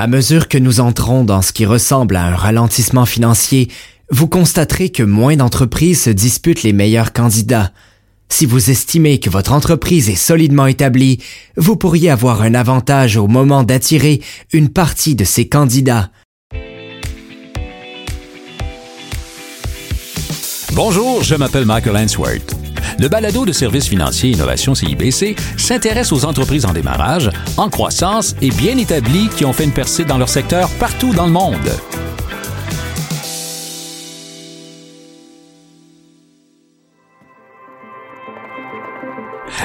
À mesure que nous entrons dans ce qui ressemble à un ralentissement financier, vous constaterez que moins d'entreprises se disputent les meilleurs candidats. Si vous estimez que votre entreprise est solidement établie, vous pourriez avoir un avantage au moment d'attirer une partie de ces candidats. Bonjour, je m'appelle Michael Answorth. Le balado de services financiers Innovation CIBC s'intéresse aux entreprises en démarrage, en croissance et bien établies qui ont fait une percée dans leur secteur partout dans le monde.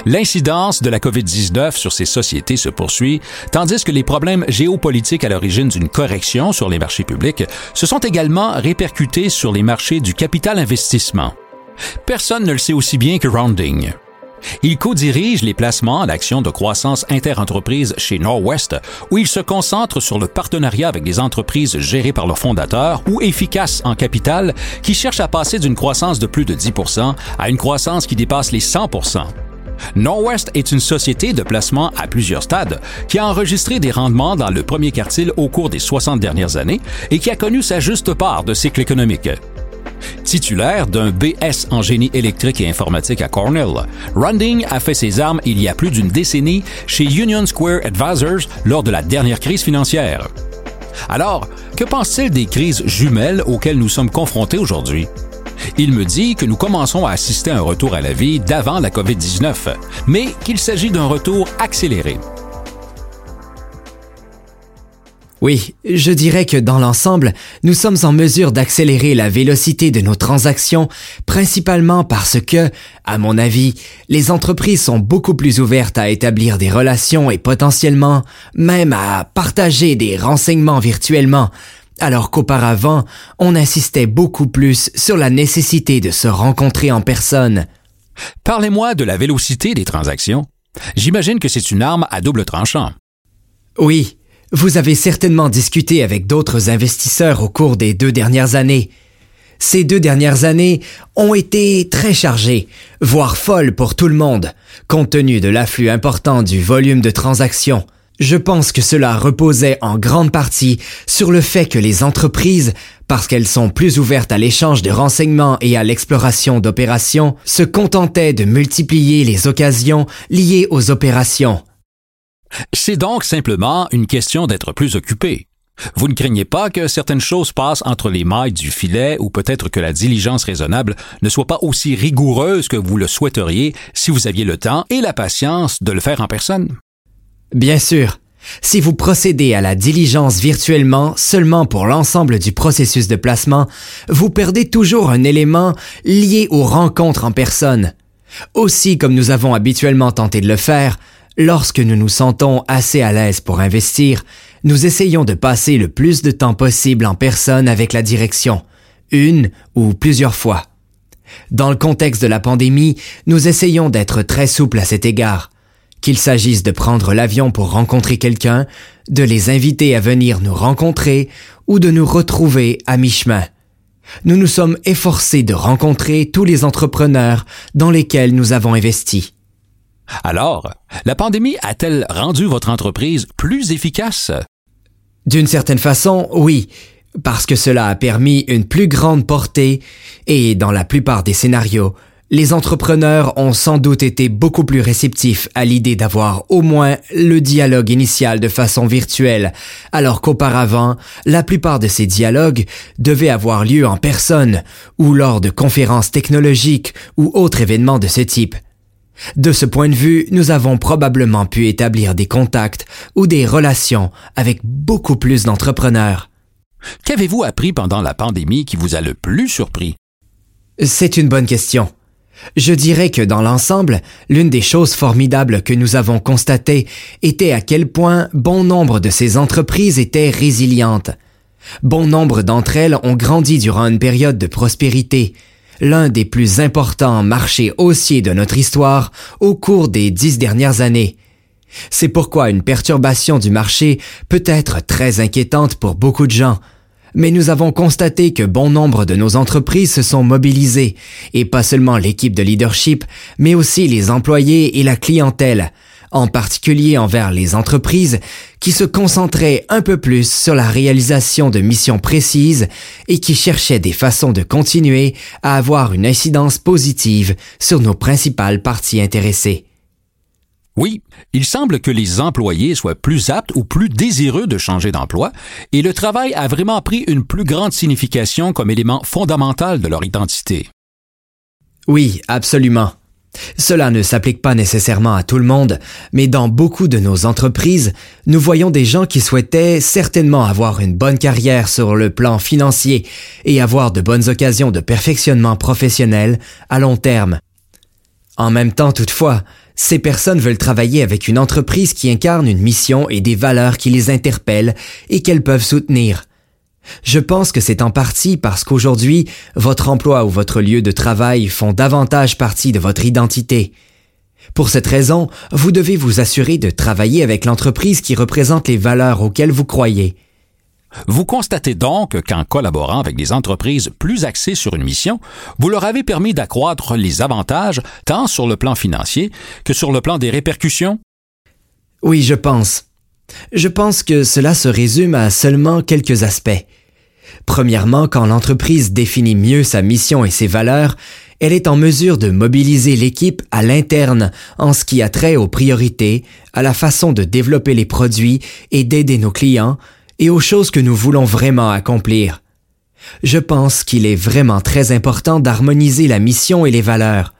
L'incidence de la COVID-19 sur ces sociétés se poursuit, tandis que les problèmes géopolitiques à l'origine d'une correction sur les marchés publics se sont également répercutés sur les marchés du capital investissement. Personne ne le sait aussi bien que Rounding. Il co-dirige les placements d'actions de croissance interentreprise chez Norwest, où il se concentre sur le partenariat avec des entreprises gérées par leurs fondateurs ou efficaces en capital qui cherchent à passer d'une croissance de plus de 10% à une croissance qui dépasse les 100 Norwest est une société de placement à plusieurs stades qui a enregistré des rendements dans le premier quartile au cours des 60 dernières années et qui a connu sa juste part de cycle économique. Titulaire d'un BS en génie électrique et informatique à Cornell, Runding a fait ses armes il y a plus d'une décennie chez Union Square Advisors lors de la dernière crise financière. Alors, que pense-t-il des crises jumelles auxquelles nous sommes confrontés aujourd'hui? Il me dit que nous commençons à assister à un retour à la vie d'avant la COVID-19, mais qu'il s'agit d'un retour accéléré. Oui, je dirais que dans l'ensemble, nous sommes en mesure d'accélérer la vélocité de nos transactions, principalement parce que, à mon avis, les entreprises sont beaucoup plus ouvertes à établir des relations et potentiellement même à partager des renseignements virtuellement, alors qu'auparavant, on insistait beaucoup plus sur la nécessité de se rencontrer en personne. Parlez-moi de la vélocité des transactions. J'imagine que c'est une arme à double tranchant. Oui, vous avez certainement discuté avec d'autres investisseurs au cours des deux dernières années. Ces deux dernières années ont été très chargées, voire folles pour tout le monde, compte tenu de l'afflux important du volume de transactions. Je pense que cela reposait en grande partie sur le fait que les entreprises, parce qu'elles sont plus ouvertes à l'échange de renseignements et à l'exploration d'opérations, se contentaient de multiplier les occasions liées aux opérations. C'est donc simplement une question d'être plus occupé. Vous ne craignez pas que certaines choses passent entre les mailles du filet ou peut-être que la diligence raisonnable ne soit pas aussi rigoureuse que vous le souhaiteriez si vous aviez le temps et la patience de le faire en personne? Bien sûr. Si vous procédez à la diligence virtuellement seulement pour l'ensemble du processus de placement, vous perdez toujours un élément lié aux rencontres en personne. Aussi, comme nous avons habituellement tenté de le faire, lorsque nous nous sentons assez à l'aise pour investir, nous essayons de passer le plus de temps possible en personne avec la direction, une ou plusieurs fois. Dans le contexte de la pandémie, nous essayons d'être très souples à cet égard qu'il s'agisse de prendre l'avion pour rencontrer quelqu'un, de les inviter à venir nous rencontrer ou de nous retrouver à mi-chemin. Nous nous sommes efforcés de rencontrer tous les entrepreneurs dans lesquels nous avons investi. Alors, la pandémie a-t-elle rendu votre entreprise plus efficace? D'une certaine façon, oui, parce que cela a permis une plus grande portée et, dans la plupart des scénarios, les entrepreneurs ont sans doute été beaucoup plus réceptifs à l'idée d'avoir au moins le dialogue initial de façon virtuelle, alors qu'auparavant, la plupart de ces dialogues devaient avoir lieu en personne ou lors de conférences technologiques ou autres événements de ce type. De ce point de vue, nous avons probablement pu établir des contacts ou des relations avec beaucoup plus d'entrepreneurs. Qu'avez-vous appris pendant la pandémie qui vous a le plus surpris? C'est une bonne question. Je dirais que dans l'ensemble, l'une des choses formidables que nous avons constatées était à quel point bon nombre de ces entreprises étaient résilientes. Bon nombre d'entre elles ont grandi durant une période de prospérité, l'un des plus importants marchés haussiers de notre histoire au cours des dix dernières années. C'est pourquoi une perturbation du marché peut être très inquiétante pour beaucoup de gens, mais nous avons constaté que bon nombre de nos entreprises se sont mobilisées, et pas seulement l'équipe de leadership, mais aussi les employés et la clientèle, en particulier envers les entreprises qui se concentraient un peu plus sur la réalisation de missions précises et qui cherchaient des façons de continuer à avoir une incidence positive sur nos principales parties intéressées. Oui, il semble que les employés soient plus aptes ou plus désireux de changer d'emploi, et le travail a vraiment pris une plus grande signification comme élément fondamental de leur identité. Oui, absolument. Cela ne s'applique pas nécessairement à tout le monde, mais dans beaucoup de nos entreprises, nous voyons des gens qui souhaitaient certainement avoir une bonne carrière sur le plan financier et avoir de bonnes occasions de perfectionnement professionnel à long terme. En même temps, toutefois, ces personnes veulent travailler avec une entreprise qui incarne une mission et des valeurs qui les interpellent et qu'elles peuvent soutenir. Je pense que c'est en partie parce qu'aujourd'hui, votre emploi ou votre lieu de travail font davantage partie de votre identité. Pour cette raison, vous devez vous assurer de travailler avec l'entreprise qui représente les valeurs auxquelles vous croyez. Vous constatez donc qu'en collaborant avec des entreprises plus axées sur une mission, vous leur avez permis d'accroître les avantages tant sur le plan financier que sur le plan des répercussions? Oui, je pense. Je pense que cela se résume à seulement quelques aspects. Premièrement, quand l'entreprise définit mieux sa mission et ses valeurs, elle est en mesure de mobiliser l'équipe à l'interne en ce qui a trait aux priorités, à la façon de développer les produits et d'aider nos clients, et aux choses que nous voulons vraiment accomplir. Je pense qu'il est vraiment très important d'harmoniser la mission et les valeurs.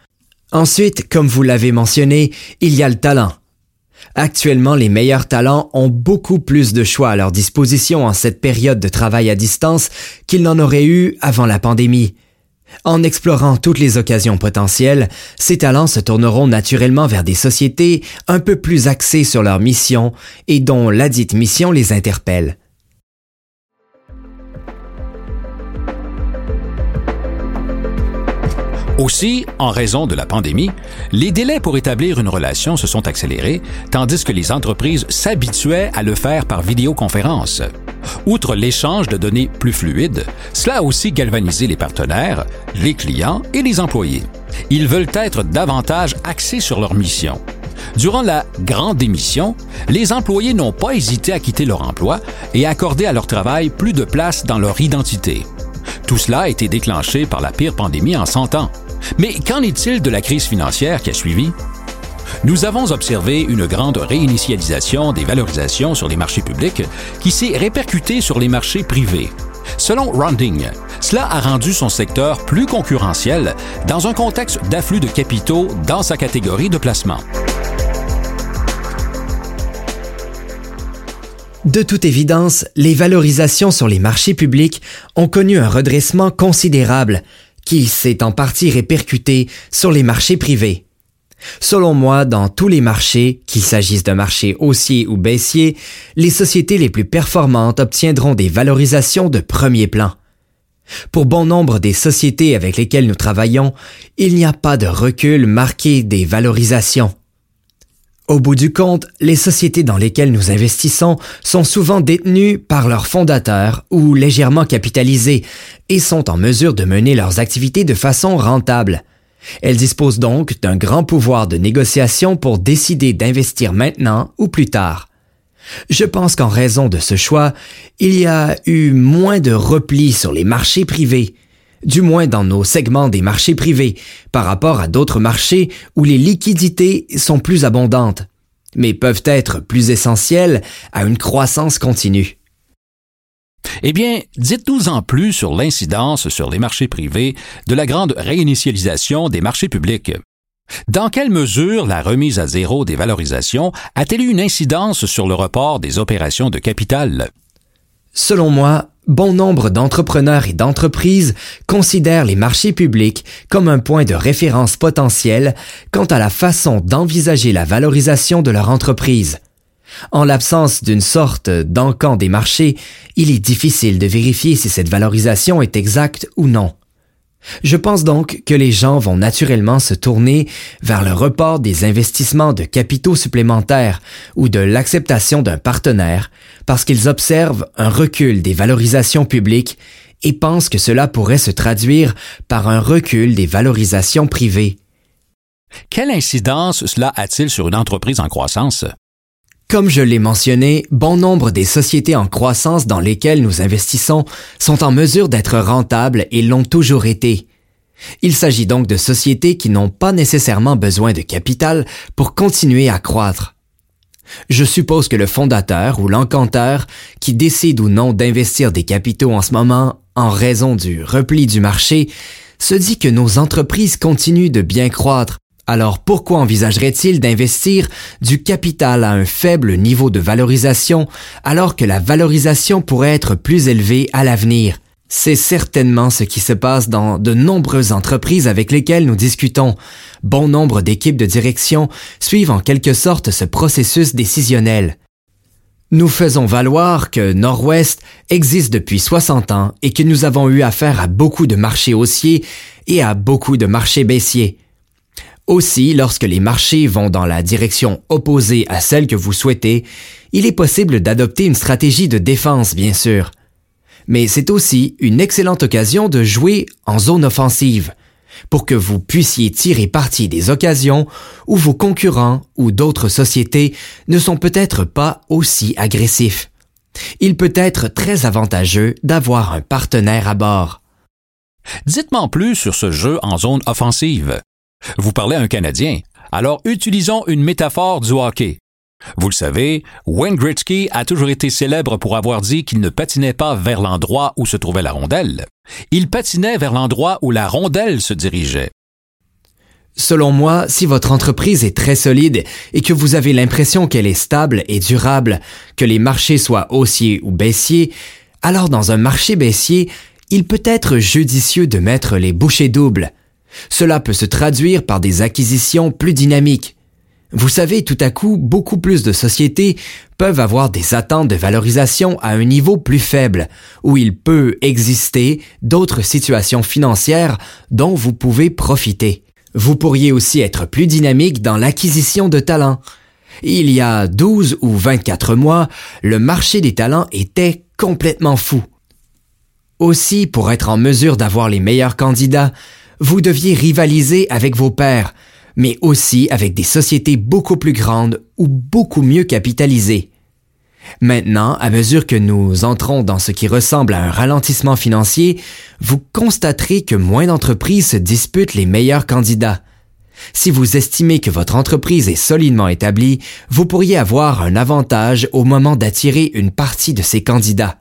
Ensuite, comme vous l'avez mentionné, il y a le talent. Actuellement, les meilleurs talents ont beaucoup plus de choix à leur disposition en cette période de travail à distance qu'ils n'en auraient eu avant la pandémie. En explorant toutes les occasions potentielles, ces talents se tourneront naturellement vers des sociétés un peu plus axées sur leur mission et dont la dite mission les interpelle. Aussi, en raison de la pandémie, les délais pour établir une relation se sont accélérés, tandis que les entreprises s'habituaient à le faire par vidéoconférence. Outre l'échange de données plus fluide, cela a aussi galvanisé les partenaires, les clients et les employés. Ils veulent être davantage axés sur leur mission. Durant la grande démission, les employés n'ont pas hésité à quitter leur emploi et à accorder à leur travail plus de place dans leur identité. Tout cela a été déclenché par la pire pandémie en 100 ans. Mais qu'en est-il de la crise financière qui a suivi? Nous avons observé une grande réinitialisation des valorisations sur les marchés publics qui s'est répercutée sur les marchés privés. Selon Rounding, cela a rendu son secteur plus concurrentiel dans un contexte d'afflux de capitaux dans sa catégorie de placement. De toute évidence, les valorisations sur les marchés publics ont connu un redressement considérable qui s'est en partie répercuté sur les marchés privés. Selon moi, dans tous les marchés, qu'il s'agisse d'un marché haussier ou baissier, les sociétés les plus performantes obtiendront des valorisations de premier plan. Pour bon nombre des sociétés avec lesquelles nous travaillons, il n'y a pas de recul marqué des valorisations. Au bout du compte, les sociétés dans lesquelles nous investissons sont souvent détenues par leurs fondateurs ou légèrement capitalisées et sont en mesure de mener leurs activités de façon rentable. Elles disposent donc d'un grand pouvoir de négociation pour décider d'investir maintenant ou plus tard. Je pense qu'en raison de ce choix, il y a eu moins de repli sur les marchés privés, du moins dans nos segments des marchés privés, par rapport à d'autres marchés où les liquidités sont plus abondantes, mais peuvent être plus essentielles à une croissance continue. Eh bien, dites-nous en plus sur l'incidence sur les marchés privés de la grande réinitialisation des marchés publics. Dans quelle mesure la remise à zéro des valorisations a-t-elle eu une incidence sur le report des opérations de capital? Selon moi, bon nombre d'entrepreneurs et d'entreprises considèrent les marchés publics comme un point de référence potentiel quant à la façon d'envisager la valorisation de leur entreprise. En l'absence d'une sorte d'encan des marchés, il est difficile de vérifier si cette valorisation est exacte ou non. Je pense donc que les gens vont naturellement se tourner vers le report des investissements de capitaux supplémentaires ou de l'acceptation d'un partenaire parce qu'ils observent un recul des valorisations publiques et pensent que cela pourrait se traduire par un recul des valorisations privées. Quelle incidence cela a-t-il sur une entreprise en croissance? Comme je l'ai mentionné, bon nombre des sociétés en croissance dans lesquelles nous investissons sont en mesure d'être rentables et l'ont toujours été. Il s'agit donc de sociétés qui n'ont pas nécessairement besoin de capital pour continuer à croître. Je suppose que le fondateur ou l'encanteur qui décide ou non d'investir des capitaux en ce moment en raison du repli du marché se dit que nos entreprises continuent de bien croître. Alors pourquoi envisagerait-il d'investir du capital à un faible niveau de valorisation alors que la valorisation pourrait être plus élevée à l'avenir? C'est certainement ce qui se passe dans de nombreuses entreprises avec lesquelles nous discutons. Bon nombre d'équipes de direction suivent en quelque sorte ce processus décisionnel. Nous faisons valoir que Nord-Ouest existe depuis 60 ans et que nous avons eu affaire à beaucoup de marchés haussiers et à beaucoup de marchés baissiers. Aussi, lorsque les marchés vont dans la direction opposée à celle que vous souhaitez, il est possible d'adopter une stratégie de défense, bien sûr mais c'est aussi une excellente occasion de jouer en zone offensive pour que vous puissiez tirer parti des occasions où vos concurrents ou d'autres sociétés ne sont peut-être pas aussi agressifs. Il peut être très avantageux d'avoir un partenaire à bord. Dites-moi plus sur ce jeu en zone offensive. Vous parlez à un Canadien, alors utilisons une métaphore du hockey. Vous le savez, Wayne Gretzky a toujours été célèbre pour avoir dit qu'il ne patinait pas vers l'endroit où se trouvait la rondelle. Il patinait vers l'endroit où la rondelle se dirigeait. Selon moi, si votre entreprise est très solide et que vous avez l'impression qu'elle est stable et durable, que les marchés soient haussiers ou baissiers, alors dans un marché baissier, il peut être judicieux de mettre les bouchées doubles. Cela peut se traduire par des acquisitions plus dynamiques, vous savez, tout à coup, beaucoup plus de sociétés peuvent avoir des attentes de valorisation à un niveau plus faible, où il peut exister d'autres situations financières dont vous pouvez profiter. Vous pourriez aussi être plus dynamique dans l'acquisition de talents. Il y a 12 ou 24 mois, le marché des talents était complètement fou. Aussi, pour être en mesure d'avoir les meilleurs candidats, vous deviez rivaliser avec vos pairs, mais aussi avec des sociétés beaucoup plus grandes ou beaucoup mieux capitalisées. Maintenant, à mesure que nous entrons dans ce qui ressemble à un ralentissement financier, vous constaterez que moins d'entreprises se disputent les meilleurs candidats. Si vous estimez que votre entreprise est solidement établie, vous pourriez avoir un avantage au moment d'attirer une partie de ces candidats.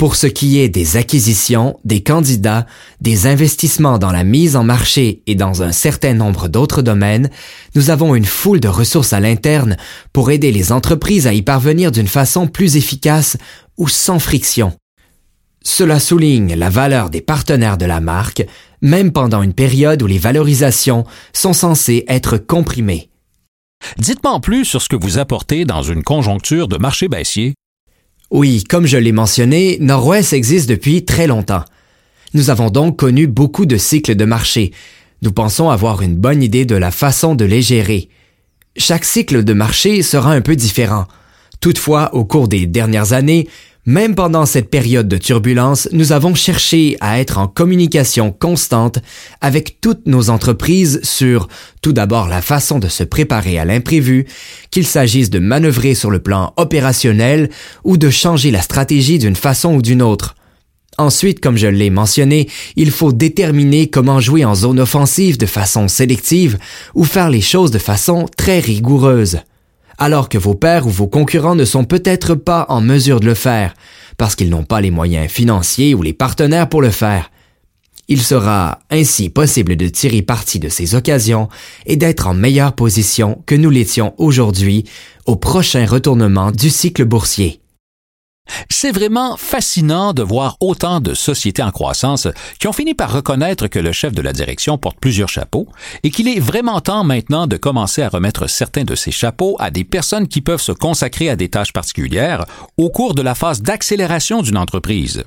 Pour ce qui est des acquisitions, des candidats, des investissements dans la mise en marché et dans un certain nombre d'autres domaines, nous avons une foule de ressources à l'interne pour aider les entreprises à y parvenir d'une façon plus efficace ou sans friction. Cela souligne la valeur des partenaires de la marque, même pendant une période où les valorisations sont censées être comprimées. Dites-moi en plus sur ce que vous apportez dans une conjoncture de marché baissier oui, comme je l'ai mentionné, Nord-Ouest existe depuis très longtemps. Nous avons donc connu beaucoup de cycles de marché. Nous pensons avoir une bonne idée de la façon de les gérer. Chaque cycle de marché sera un peu différent. Toutefois, au cours des dernières années, même pendant cette période de turbulence, nous avons cherché à être en communication constante avec toutes nos entreprises sur tout d'abord la façon de se préparer à l'imprévu, qu'il s'agisse de manœuvrer sur le plan opérationnel ou de changer la stratégie d'une façon ou d'une autre. Ensuite, comme je l'ai mentionné, il faut déterminer comment jouer en zone offensive de façon sélective ou faire les choses de façon très rigoureuse alors que vos pairs ou vos concurrents ne sont peut-être pas en mesure de le faire, parce qu'ils n'ont pas les moyens financiers ou les partenaires pour le faire. Il sera ainsi possible de tirer parti de ces occasions et d'être en meilleure position que nous l'étions aujourd'hui au prochain retournement du cycle boursier. C'est vraiment fascinant de voir autant de sociétés en croissance qui ont fini par reconnaître que le chef de la direction porte plusieurs chapeaux et qu'il est vraiment temps maintenant de commencer à remettre certains de ces chapeaux à des personnes qui peuvent se consacrer à des tâches particulières au cours de la phase d'accélération d'une entreprise.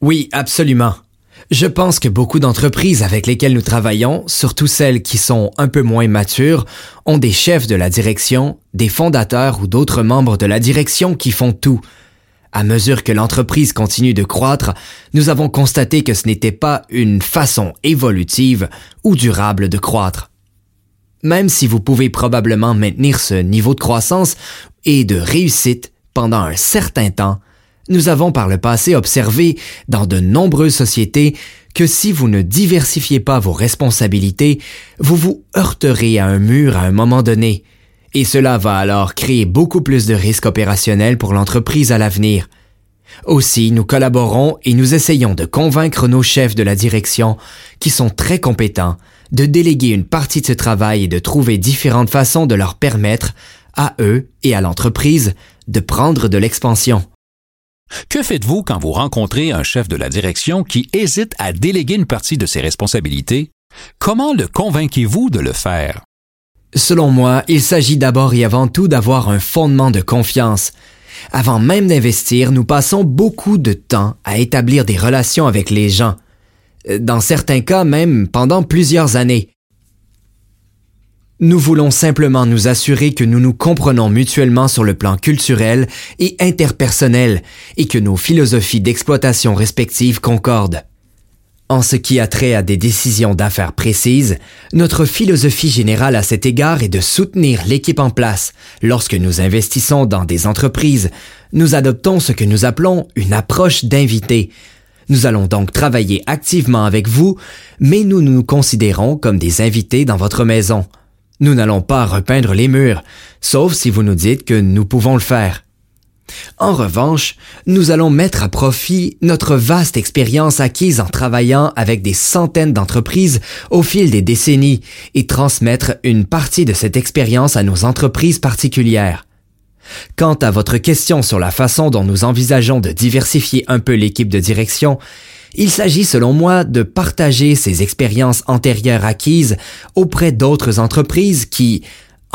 Oui, absolument. Je pense que beaucoup d'entreprises avec lesquelles nous travaillons, surtout celles qui sont un peu moins matures, ont des chefs de la direction, des fondateurs ou d'autres membres de la direction qui font tout, à mesure que l'entreprise continue de croître, nous avons constaté que ce n'était pas une façon évolutive ou durable de croître. Même si vous pouvez probablement maintenir ce niveau de croissance et de réussite pendant un certain temps, nous avons par le passé observé dans de nombreuses sociétés que si vous ne diversifiez pas vos responsabilités, vous vous heurterez à un mur à un moment donné, et cela va alors créer beaucoup plus de risques opérationnels pour l'entreprise à l'avenir. Aussi, nous collaborons et nous essayons de convaincre nos chefs de la direction, qui sont très compétents, de déléguer une partie de ce travail et de trouver différentes façons de leur permettre, à eux et à l'entreprise, de prendre de l'expansion. Que faites-vous quand vous rencontrez un chef de la direction qui hésite à déléguer une partie de ses responsabilités? Comment le convainquez-vous de le faire? Selon moi, il s'agit d'abord et avant tout d'avoir un fondement de confiance. Avant même d'investir, nous passons beaucoup de temps à établir des relations avec les gens. Dans certains cas même pendant plusieurs années. Nous voulons simplement nous assurer que nous nous comprenons mutuellement sur le plan culturel et interpersonnel et que nos philosophies d'exploitation respectives concordent. En ce qui a trait à des décisions d'affaires précises, notre philosophie générale à cet égard est de soutenir l'équipe en place. Lorsque nous investissons dans des entreprises, nous adoptons ce que nous appelons une approche d'invité. Nous allons donc travailler activement avec vous, mais nous nous considérons comme des invités dans votre maison. Nous n'allons pas repeindre les murs, sauf si vous nous dites que nous pouvons le faire. En revanche, nous allons mettre à profit notre vaste expérience acquise en travaillant avec des centaines d'entreprises au fil des décennies et transmettre une partie de cette expérience à nos entreprises particulières. Quant à votre question sur la façon dont nous envisageons de diversifier un peu l'équipe de direction, il s'agit selon moi de partager ces expériences antérieures acquises auprès d'autres entreprises qui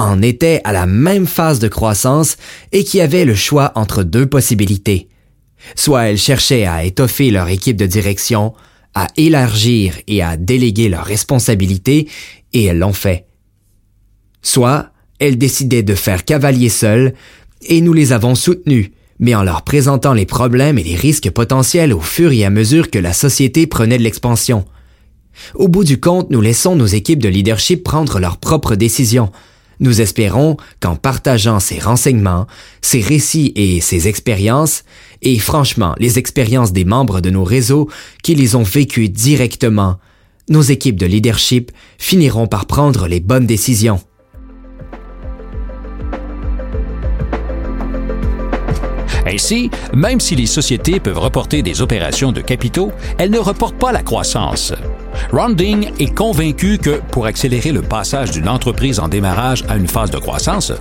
en étaient à la même phase de croissance et qui avaient le choix entre deux possibilités. Soit elles cherchaient à étoffer leur équipe de direction, à élargir et à déléguer leurs responsabilités, et elles l'ont fait. Soit elles décidaient de faire cavalier seul, et nous les avons soutenues, mais en leur présentant les problèmes et les risques potentiels au fur et à mesure que la société prenait de l'expansion. Au bout du compte, nous laissons nos équipes de leadership prendre leurs propres décisions. Nous espérons qu'en partageant ces renseignements, ces récits et ces expériences, et franchement les expériences des membres de nos réseaux qui les ont vécues directement, nos équipes de leadership finiront par prendre les bonnes décisions. Ainsi, même si les sociétés peuvent reporter des opérations de capitaux, elles ne reportent pas la croissance. Ronding est convaincu que pour accélérer le passage d'une entreprise en démarrage à une phase de croissance,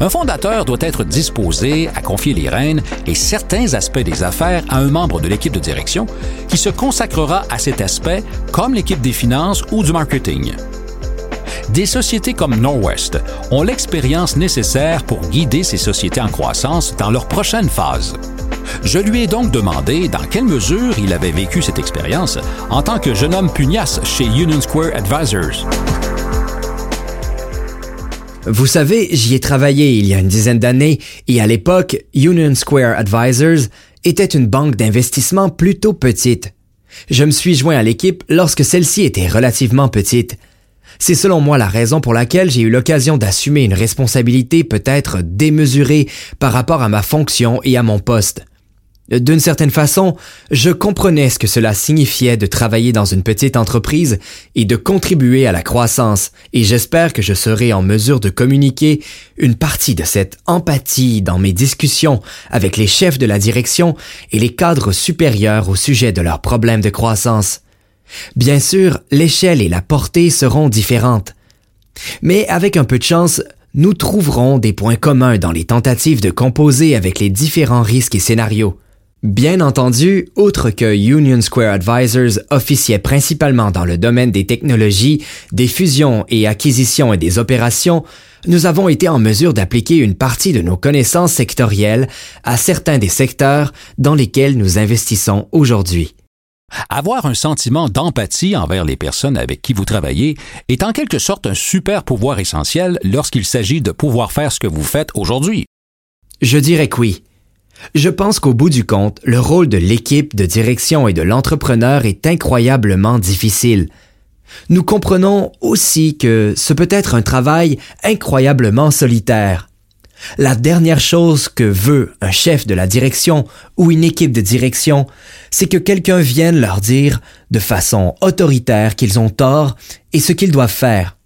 un fondateur doit être disposé à confier les rênes et certains aspects des affaires à un membre de l'équipe de direction qui se consacrera à cet aspect comme l'équipe des finances ou du marketing des sociétés comme Norwest ont l'expérience nécessaire pour guider ces sociétés en croissance dans leur prochaine phase. Je lui ai donc demandé dans quelle mesure il avait vécu cette expérience en tant que jeune homme pugnace chez Union Square Advisors. Vous savez, j'y ai travaillé il y a une dizaine d'années et à l'époque, Union Square Advisors était une banque d'investissement plutôt petite. Je me suis joint à l'équipe lorsque celle-ci était relativement petite. C'est selon moi la raison pour laquelle j'ai eu l'occasion d'assumer une responsabilité peut-être démesurée par rapport à ma fonction et à mon poste. D'une certaine façon, je comprenais ce que cela signifiait de travailler dans une petite entreprise et de contribuer à la croissance, et j'espère que je serai en mesure de communiquer une partie de cette empathie dans mes discussions avec les chefs de la direction et les cadres supérieurs au sujet de leurs problèmes de croissance. Bien sûr, l'échelle et la portée seront différentes. Mais avec un peu de chance, nous trouverons des points communs dans les tentatives de composer avec les différents risques et scénarios. Bien entendu, outre que Union Square Advisors officiait principalement dans le domaine des technologies, des fusions et acquisitions et des opérations, nous avons été en mesure d'appliquer une partie de nos connaissances sectorielles à certains des secteurs dans lesquels nous investissons aujourd'hui. Avoir un sentiment d'empathie envers les personnes avec qui vous travaillez est en quelque sorte un super pouvoir essentiel lorsqu'il s'agit de pouvoir faire ce que vous faites aujourd'hui. Je dirais que oui. Je pense qu'au bout du compte, le rôle de l'équipe de direction et de l'entrepreneur est incroyablement difficile. Nous comprenons aussi que ce peut être un travail incroyablement solitaire. La dernière chose que veut un chef de la direction ou une équipe de direction, c'est que quelqu'un vienne leur dire de façon autoritaire qu'ils ont tort et ce qu'ils doivent faire.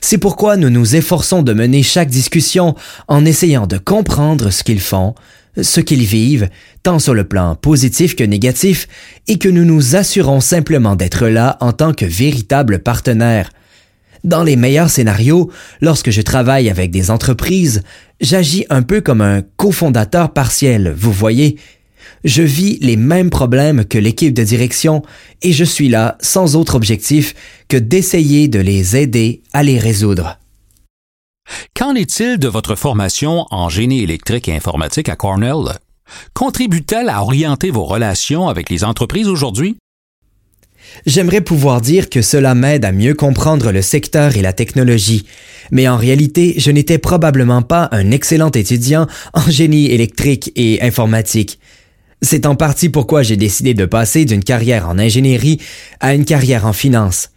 C'est pourquoi nous nous efforçons de mener chaque discussion en essayant de comprendre ce qu'ils font, ce qu'ils vivent, tant sur le plan positif que négatif, et que nous nous assurons simplement d'être là en tant que véritables partenaires. Dans les meilleurs scénarios, lorsque je travaille avec des entreprises, j'agis un peu comme un cofondateur partiel, vous voyez. Je vis les mêmes problèmes que l'équipe de direction et je suis là sans autre objectif que d'essayer de les aider à les résoudre. Qu'en est-il de votre formation en génie électrique et informatique à Cornell? Contribue-t-elle à orienter vos relations avec les entreprises aujourd'hui? J'aimerais pouvoir dire que cela m'aide à mieux comprendre le secteur et la technologie, mais en réalité, je n'étais probablement pas un excellent étudiant en génie électrique et informatique. C'est en partie pourquoi j'ai décidé de passer d'une carrière en ingénierie à une carrière en finance.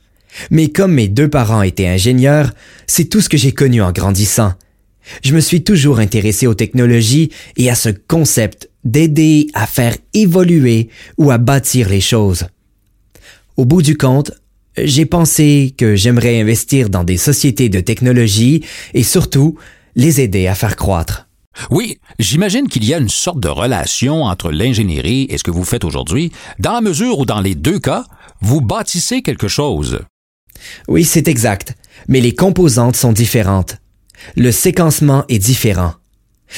Mais comme mes deux parents étaient ingénieurs, c'est tout ce que j'ai connu en grandissant. Je me suis toujours intéressé aux technologies et à ce concept d'aider à faire évoluer ou à bâtir les choses. Au bout du compte, j'ai pensé que j'aimerais investir dans des sociétés de technologie et surtout les aider à faire croître. Oui, j'imagine qu'il y a une sorte de relation entre l'ingénierie et ce que vous faites aujourd'hui, dans la mesure où dans les deux cas, vous bâtissez quelque chose. Oui, c'est exact, mais les composantes sont différentes. Le séquencement est différent.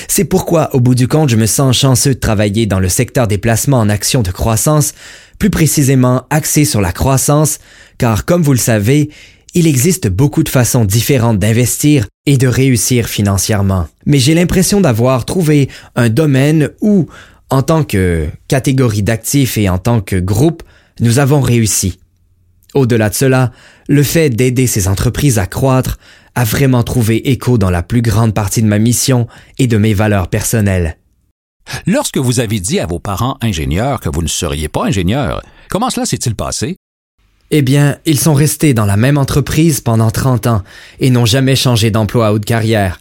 C'est pourquoi, au bout du compte, je me sens chanceux de travailler dans le secteur des placements en actions de croissance, plus précisément axé sur la croissance, car comme vous le savez, il existe beaucoup de façons différentes d'investir et de réussir financièrement. Mais j'ai l'impression d'avoir trouvé un domaine où, en tant que catégorie d'actifs et en tant que groupe, nous avons réussi. Au-delà de cela, le fait d'aider ces entreprises à croître a vraiment trouvé écho dans la plus grande partie de ma mission et de mes valeurs personnelles. Lorsque vous avez dit à vos parents ingénieurs que vous ne seriez pas ingénieur, comment cela s'est-il passé? Eh bien, ils sont restés dans la même entreprise pendant 30 ans et n'ont jamais changé d'emploi ou de carrière.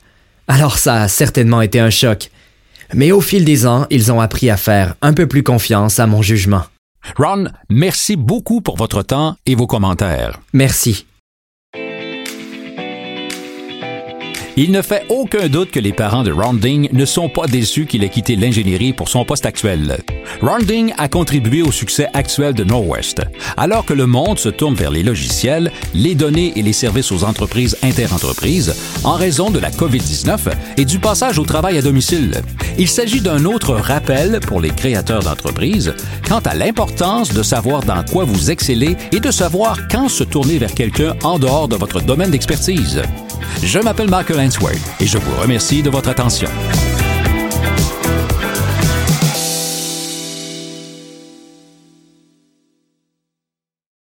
Alors ça a certainement été un choc. Mais au fil des ans, ils ont appris à faire un peu plus confiance à mon jugement. Ron, merci beaucoup pour votre temps et vos commentaires. Merci. Il ne fait aucun doute que les parents de Ronding ne sont pas déçus qu'il ait quitté l'ingénierie pour son poste actuel. Ronding a contribué au succès actuel de Norwest. Alors que le monde se tourne vers les logiciels, les données et les services aux entreprises interentreprises, en raison de la COVID-19 et du passage au travail à domicile, il s'agit d'un autre rappel pour les créateurs d'entreprises quant à l'importance de savoir dans quoi vous excellez et de savoir quand se tourner vers quelqu'un en dehors de votre domaine d'expertise. Je m'appelle Mark Et je vous remercie de votre attention.